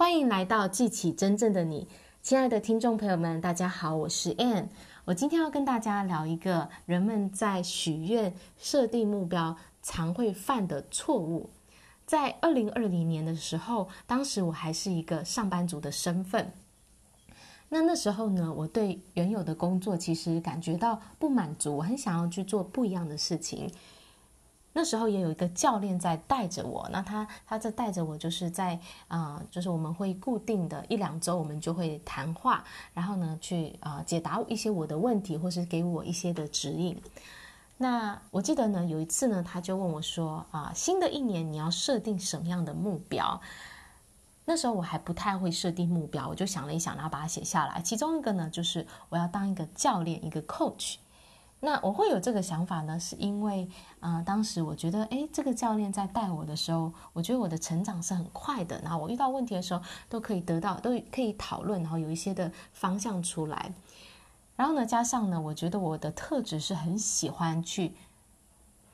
欢迎来到记起真正的你，亲爱的听众朋友们，大家好，我是 Ann。我今天要跟大家聊一个人们在许愿设定目标常会犯的错误。在二零二零年的时候，当时我还是一个上班族的身份。那那时候呢，我对原有的工作其实感觉到不满足，我很想要去做不一样的事情。那时候也有一个教练在带着我，那他他在带着我，就是在啊、就是我们会固定的一两周，我们就会谈话，然后呢去啊、解答一些我的问题，或是给我一些的指引。那我记得呢，有一次呢，他就问我说啊、新的一年你要设定什么样的目标？那时候我还不太会设定目标，我就想了一想，然后把它写下来。其中一个呢，就是我要当一个教练，一个 coach。那我会有这个想法呢，是因为，啊、当时我觉得，诶，这个教练在带我的时候，我觉得我的成长是很快的。然后我遇到问题的时候，都可以得到，都可以讨论，然后有一些的方向出来。然后呢，加上呢，我觉得我的特质是很喜欢去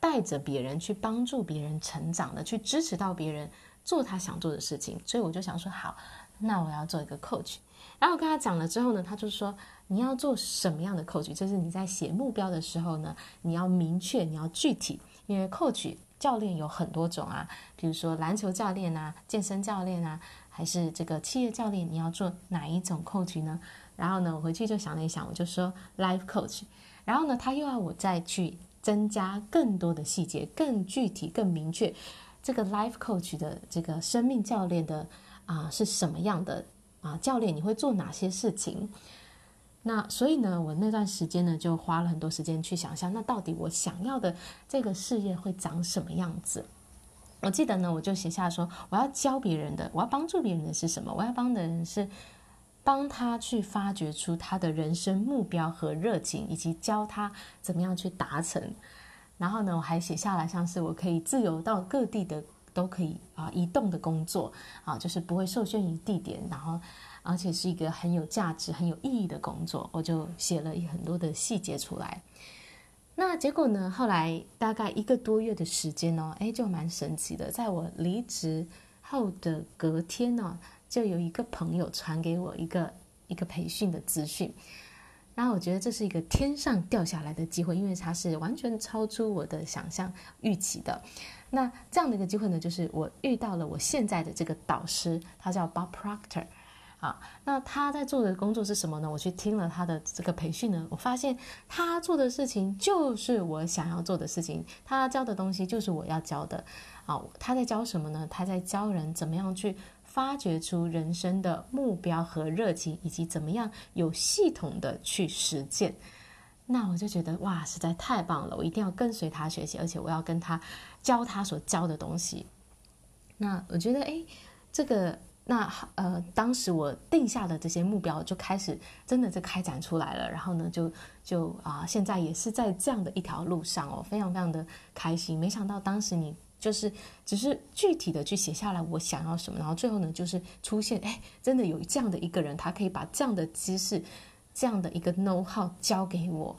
带着别人，去帮助别人成长的，去支持到别人做他想做的事情。所以我就想说，好，那我要做一个 coach。然后我跟他讲了之后呢，他就说。你要做什么样的 coach？就是你在写目标的时候呢，你要明确，你要具体。因为 coach 教练有很多种啊，比如说篮球教练啊、健身教练啊，还是这个企业教练，你要做哪一种 coach 呢？然后呢，我回去就想了一想，我就说 life coach。然后呢，他又要我再去增加更多的细节，更具体、更明确。这个 life coach 的这个生命教练的啊、是什么样的啊？教练你会做哪些事情？那所以呢，我那段时间呢，就花了很多时间去想象，那到底我想要的这个事业会长什么样子？我记得呢，我就写下说，我要教别人的，我要帮助别人的是什么？我要帮的人是帮他去发掘出他的人生目标和热情，以及教他怎么样去达成。然后呢，我还写下来，像是我可以自由到各地的都可以啊移动的工作啊，就是不会受限于地点，然后。而且是一个很有价值、很有意义的工作，我就写了很多的细节出来。那结果呢？后来大概一个多月的时间哦，哎，就蛮神奇的。在我离职后的隔天呢，就有一个朋友传给我一个一个培训的资讯。然后我觉得这是一个天上掉下来的机会，因为它是完全超出我的想象预期的。那这样的一个机会呢，就是我遇到了我现在的这个导师，他叫 Bob Proctor。啊，那他在做的工作是什么呢？我去听了他的这个培训呢，我发现他做的事情就是我想要做的事情，他教的东西就是我要教的。啊，他在教什么呢？他在教人怎么样去发掘出人生的目标和热情，以及怎么样有系统的去实践。那我就觉得哇，实在太棒了！我一定要跟随他学习，而且我要跟他教他所教的东西。那我觉得，哎，这个。那呃，当时我定下的这些目标就开始真的就开展出来了，然后呢，就就啊、现在也是在这样的一条路上哦，非常非常的开心。没想到当时你就是只是具体的去写下来我想要什么，然后最后呢，就是出现哎，真的有这样的一个人，他可以把这样的知识、这样的一个 know how 教给我。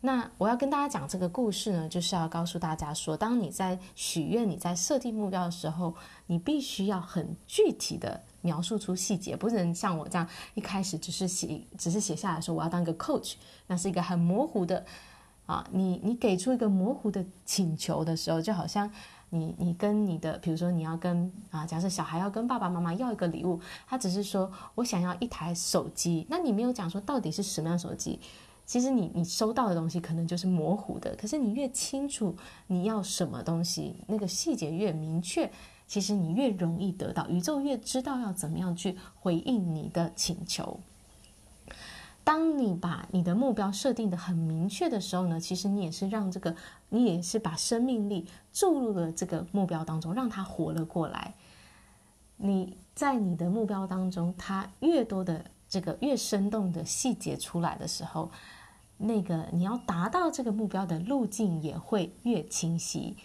那我要跟大家讲这个故事呢，就是要告诉大家说，当你在许愿、你在设定目标的时候，你必须要很具体的描述出细节，不能像我这样一开始只是写，只是写下来说我要当一个 coach，那是一个很模糊的啊。你你给出一个模糊的请求的时候，就好像你你跟你的，比如说你要跟啊，假设小孩要跟爸爸妈妈要一个礼物，他只是说我想要一台手机，那你没有讲说到底是什么样手机。其实你你收到的东西可能就是模糊的，可是你越清楚你要什么东西，那个细节越明确，其实你越容易得到，宇宙越知道要怎么样去回应你的请求。当你把你的目标设定得很明确的时候呢，其实你也是让这个，你也是把生命力注入了这个目标当中，让它活了过来。你在你的目标当中，它越多的这个越生动的细节出来的时候。那个你要达到这个目标的路径也会越清晰，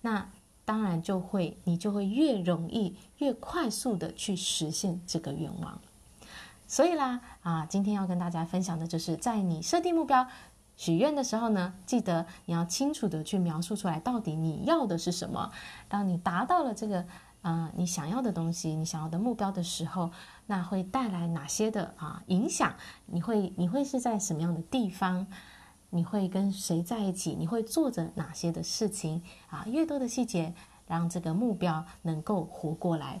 那当然就会你就会越容易、越快速的去实现这个愿望。所以啦，啊，今天要跟大家分享的就是，在你设定目标、许愿的时候呢，记得你要清楚的去描述出来，到底你要的是什么。当你达到了这个呃，你想要的东西，你想要的目标的时候，那会带来哪些的啊影响？你会你会是在什么样的地方？你会跟谁在一起？你会做着哪些的事情？啊，越多的细节，让这个目标能够活过来。